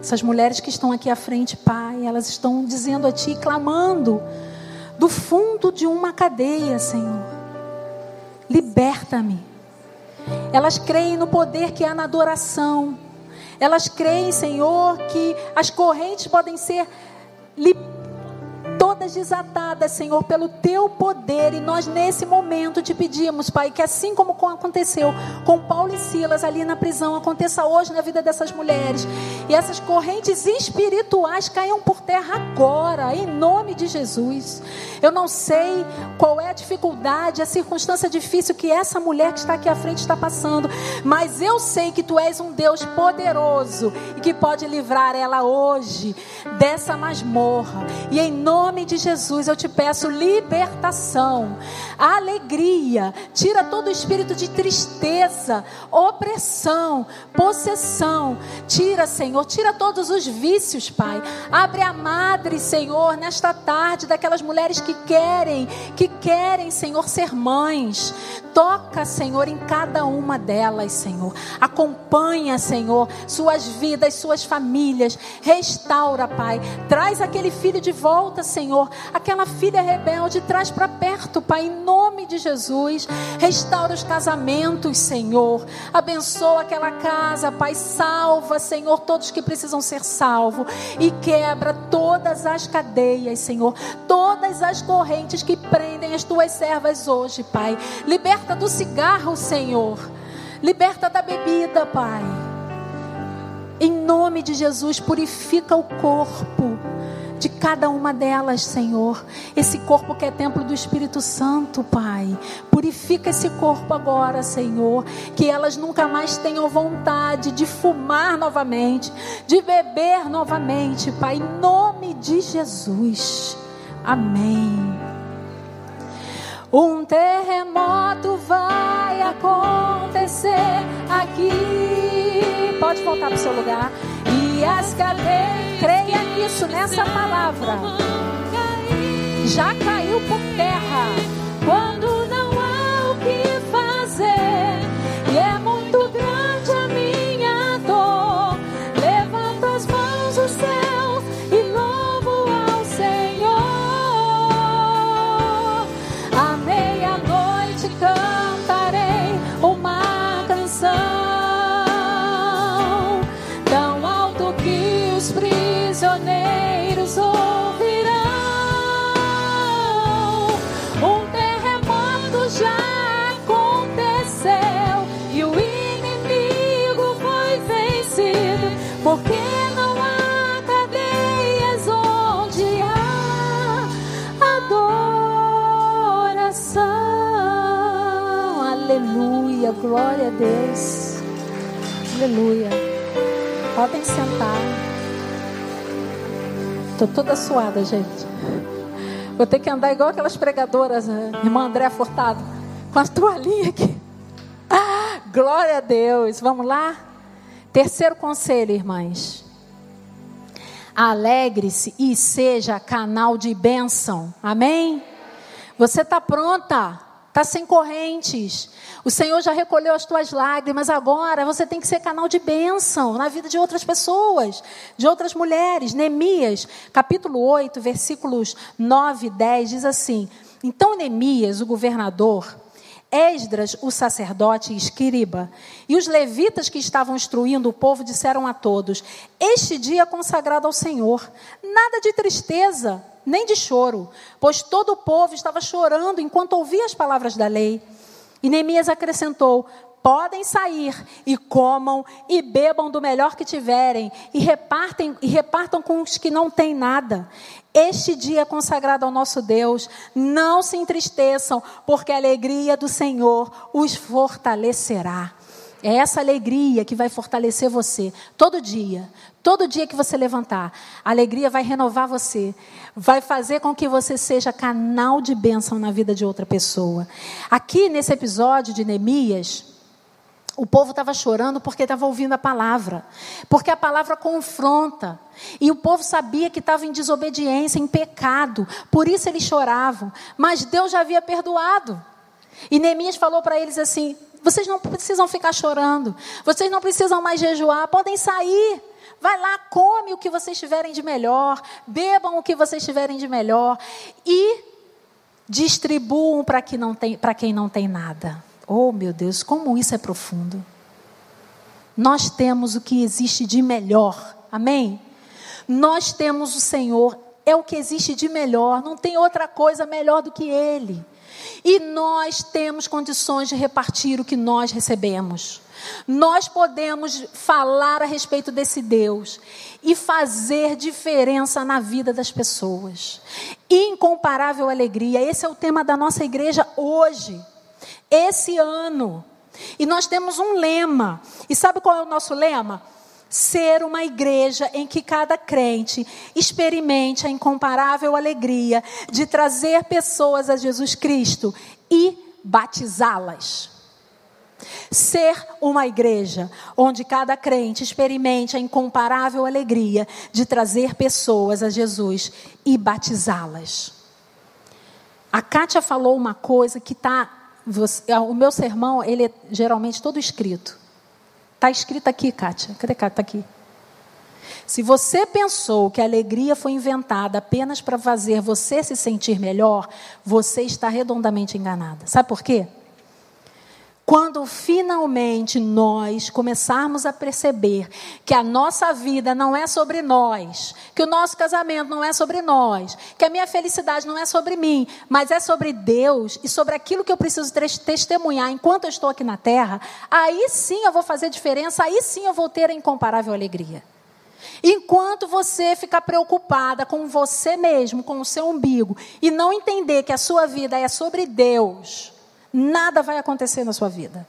Essas mulheres que estão aqui à frente, Pai, elas estão dizendo a Ti, clamando do fundo de uma cadeia, Senhor. Liberta-me. Elas creem no poder que há na adoração. Elas creem, Senhor, que as correntes podem ser libertadas todas desatadas, Senhor, pelo teu poder. E nós, nesse momento, te pedimos, Pai, que assim como aconteceu com Paulo e Silas ali na prisão, aconteça hoje na vida dessas mulheres. E essas correntes espirituais caiam por terra agora, em nome de Jesus. Eu não sei qual é a dificuldade, a circunstância difícil que essa mulher que está aqui à frente está passando, mas eu sei que tu és um Deus poderoso e que pode livrar ela hoje dessa masmorra. E em nome de Jesus eu te peço libertação, alegria, tira todo o espírito de tristeza, opressão, possessão. Tira, Senhor, tira todos os vícios, Pai. Abre a madre, Senhor, nesta tarde daquelas mulheres que querem, que querem, Senhor, ser mães. Toca, Senhor, em cada uma delas, Senhor. Acompanha, Senhor, suas vidas, suas famílias. Restaura, Pai. Traz aquele filho de volta, Senhor Senhor. Aquela filha rebelde, traz para perto, Pai, em nome de Jesus. Restaura os casamentos, Senhor. Abençoa aquela casa, Pai. Salva, Senhor, todos que precisam ser salvos. E quebra todas as cadeias, Senhor. Todas as correntes que prendem as tuas servas hoje, Pai. Liberta do cigarro, Senhor. Liberta da bebida, Pai. Em nome de Jesus, purifica o corpo de cada uma delas, Senhor. Esse corpo que é templo do Espírito Santo, Pai. Purifica esse corpo agora, Senhor. Que elas nunca mais tenham vontade de fumar novamente, de beber novamente, Pai. Em nome de Jesus. Amém. Um terremoto vai acontecer aqui. Pode voltar para o seu lugar. E as cadeias. Creia nisso, nessa palavra. Já caiu por terra. Quando não há o que fazer glória a Deus. Aleluia. Podem sentar. Estou toda suada, gente. Vou ter que andar igual aquelas pregadoras, né? irmã André Furtado, com a toalhinha aqui. Ah, glória a Deus. Vamos lá? Terceiro conselho, irmãs. Alegre-se e seja canal de bênção. Amém? Você está pronta? Está sem correntes. O Senhor já recolheu as tuas lágrimas. Agora você tem que ser canal de bênção na vida de outras pessoas, de outras mulheres. Neemias, capítulo 8, versículos 9 e 10 diz assim: Então Neemias, o governador, Esdras, o sacerdote e escriba, e os levitas que estavam instruindo o povo disseram a todos: Este dia é consagrado ao Senhor, nada de tristeza, nem de choro, pois todo o povo estava chorando enquanto ouvia as palavras da lei. E Neemias acrescentou: Podem sair e comam e bebam do melhor que tiverem e repartem e repartam com os que não têm nada. Este dia é consagrado ao nosso Deus. Não se entristeçam, porque a alegria do Senhor os fortalecerá. É essa alegria que vai fortalecer você todo dia. Todo dia que você levantar, a alegria vai renovar você, vai fazer com que você seja canal de bênção na vida de outra pessoa. Aqui nesse episódio de Neemias, o povo estava chorando porque estava ouvindo a palavra, porque a palavra confronta. E o povo sabia que estava em desobediência, em pecado, por isso eles choravam. Mas Deus já havia perdoado. E Neemias falou para eles assim: vocês não precisam ficar chorando, vocês não precisam mais jejuar, podem sair. Vai lá, come o que vocês tiverem de melhor, bebam o que vocês tiverem de melhor e distribuam para quem não tem, nada. Oh, meu Deus, como isso é profundo. Nós temos o que existe de melhor. Amém? Nós temos o Senhor, é o que existe de melhor, não tem outra coisa melhor do que ele. E nós temos condições de repartir o que nós recebemos. Nós podemos falar a respeito desse Deus e fazer diferença na vida das pessoas. Incomparável alegria. Esse é o tema da nossa igreja hoje, esse ano. E nós temos um lema. E sabe qual é o nosso lema? Ser uma igreja em que cada crente experimente a incomparável alegria de trazer pessoas a Jesus Cristo e batizá-las. Ser uma igreja onde cada crente experimente a incomparável alegria de trazer pessoas a Jesus e batizá-las. A Kátia falou uma coisa que está. O meu sermão, ele é geralmente todo escrito. Está escrito aqui, Kátia. Cadê Kátia? Está aqui. Se você pensou que a alegria foi inventada apenas para fazer você se sentir melhor, você está redondamente enganada. Sabe por quê? Quando finalmente nós começarmos a perceber que a nossa vida não é sobre nós, que o nosso casamento não é sobre nós, que a minha felicidade não é sobre mim, mas é sobre Deus e sobre aquilo que eu preciso testemunhar enquanto eu estou aqui na terra, aí sim eu vou fazer diferença, aí sim eu vou ter a incomparável alegria. Enquanto você ficar preocupada com você mesmo, com o seu umbigo, e não entender que a sua vida é sobre Deus, nada vai acontecer na sua vida.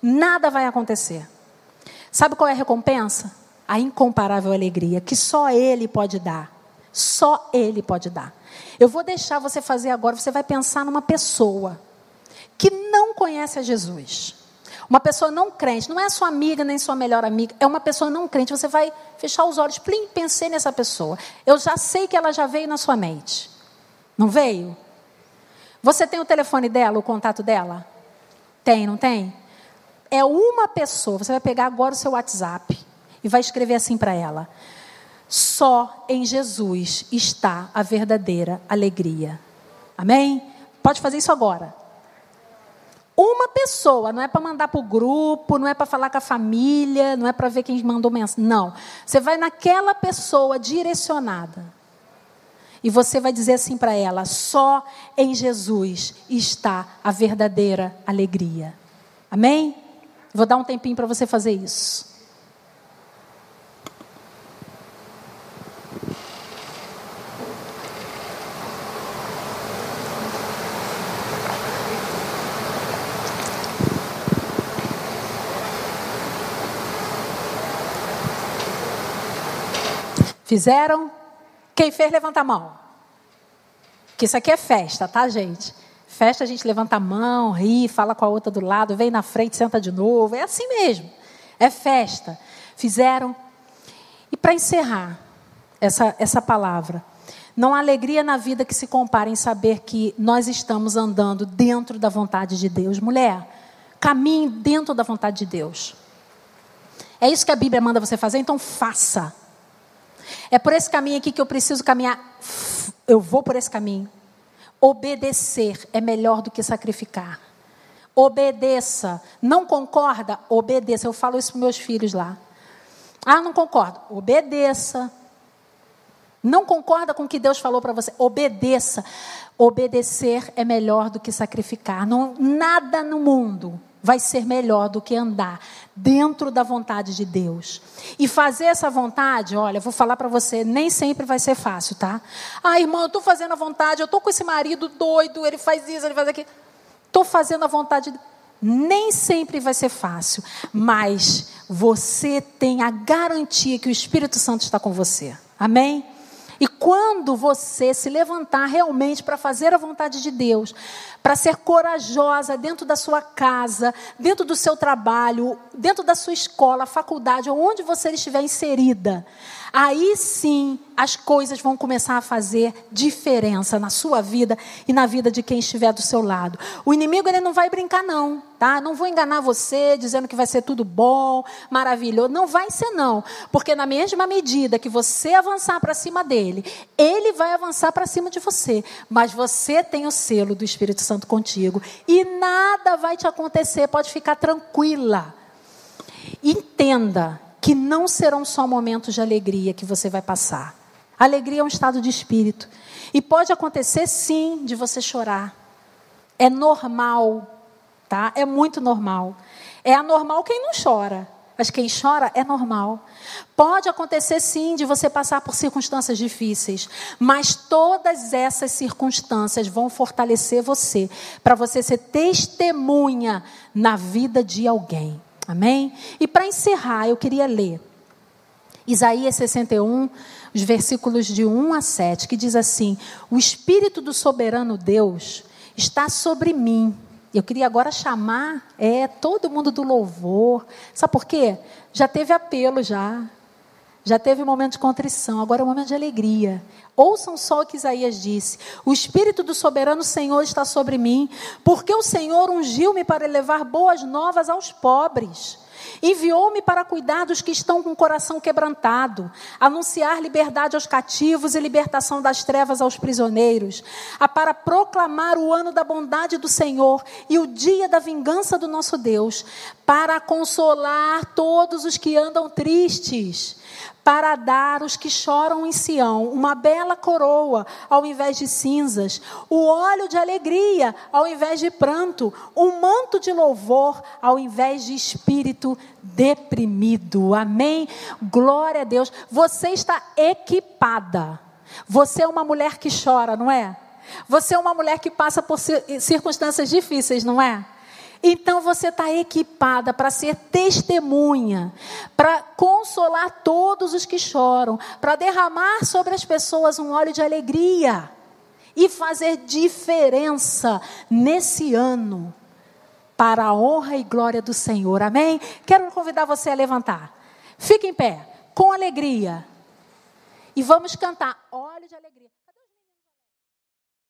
Nada vai acontecer. Sabe qual é a recompensa? A incomparável alegria que só Ele pode dar. Só Ele pode dar. Eu vou deixar você fazer agora, você vai pensar numa pessoa que não conhece a Jesus. Uma pessoa não crente, não é sua amiga nem sua melhor amiga, é uma pessoa não crente. Você vai fechar os olhos, plim, pensei nessa pessoa. Eu já sei que ela já veio na sua mente. Não veio? Você tem o telefone dela, o contato dela? Tem, não tem? É uma pessoa. Você vai pegar agora o seu WhatsApp e vai escrever assim para ela: Só em Jesus está a verdadeira alegria. Amém? Pode fazer isso agora. Uma pessoa, não é para mandar para o grupo, não é para falar com a família, não é para ver quem mandou mensagem. Não. Você vai naquela pessoa direcionada. E você vai dizer assim para ela: só em Jesus está a verdadeira alegria. Amém? Vou dar um tempinho para você fazer isso. Fizeram? Quem fez, levanta a mão. Que isso aqui é festa, tá, gente? Festa a gente levanta a mão, ri, fala com a outra do lado, vem na frente, senta de novo. É assim mesmo. É festa. Fizeram? E para encerrar essa, essa palavra, não há alegria na vida que se compare em saber que nós estamos andando dentro da vontade de Deus. Mulher, caminhe dentro da vontade de Deus. É isso que a Bíblia manda você fazer, então faça. É por esse caminho aqui que eu preciso caminhar. Eu vou por esse caminho. Obedecer é melhor do que sacrificar. Obedeça. Não concorda? Obedeça. Eu falo isso para meus filhos lá. Ah, não concordo. Obedeça. Não concorda com o que Deus falou para você? Obedeça. Obedecer é melhor do que sacrificar. Não, nada no mundo vai ser melhor do que andar dentro da vontade de Deus. E fazer essa vontade, olha, vou falar para você, nem sempre vai ser fácil, tá? Ah, irmão, eu estou fazendo a vontade, eu estou com esse marido doido, ele faz isso, ele faz aquilo. Estou fazendo a vontade. Nem sempre vai ser fácil, mas você tem a garantia que o Espírito Santo está com você. Amém? E quando você se levantar realmente para fazer a vontade de Deus, para ser corajosa dentro da sua casa, dentro do seu trabalho, dentro da sua escola, faculdade, onde você estiver inserida, aí sim as coisas vão começar a fazer diferença na sua vida e na vida de quem estiver do seu lado. O inimigo ele não vai brincar não, tá? Não vou enganar você dizendo que vai ser tudo bom, maravilhoso, não vai ser não, porque na mesma medida que você avançar para cima dele, ele vai avançar para cima de você, mas você tem o selo do Espírito Santo contigo e nada vai te acontecer, pode ficar tranquila. Entenda que não serão só momentos de alegria que você vai passar. Alegria é um estado de espírito. E pode acontecer sim de você chorar. É normal, tá? É muito normal. É anormal quem não chora. Mas quem chora é normal. Pode acontecer sim de você passar por circunstâncias difíceis, mas todas essas circunstâncias vão fortalecer você, para você ser testemunha na vida de alguém. Amém? E para encerrar, eu queria ler Isaías 61, os versículos de 1 a 7, que diz assim: O Espírito do soberano Deus está sobre mim. Eu queria agora chamar é todo mundo do louvor. Sabe por quê? Já teve apelo já. Já teve um momento de contrição, agora é um momento de alegria. Ouçam só o que Isaías disse: O Espírito do soberano Senhor está sobre mim, porque o Senhor ungiu-me para levar boas novas aos pobres. Enviou-me para cuidar dos que estão com o coração quebrantado, anunciar liberdade aos cativos e libertação das trevas aos prisioneiros, a para proclamar o ano da bondade do Senhor e o dia da vingança do nosso Deus, para consolar todos os que andam tristes, para dar aos que choram em Sião uma bela coroa ao invés de cinzas, o óleo de alegria ao invés de pranto, um manto de louvor ao invés de espírito deprimido. Amém? Glória a Deus. Você está equipada. Você é uma mulher que chora, não é? Você é uma mulher que passa por circunstâncias difíceis, não é? Então você está equipada para ser testemunha, para consolar todos os que choram, para derramar sobre as pessoas um óleo de alegria e fazer diferença nesse ano para a honra e glória do Senhor. Amém? Quero convidar você a levantar. Fique em pé, com alegria. E vamos cantar óleo de alegria.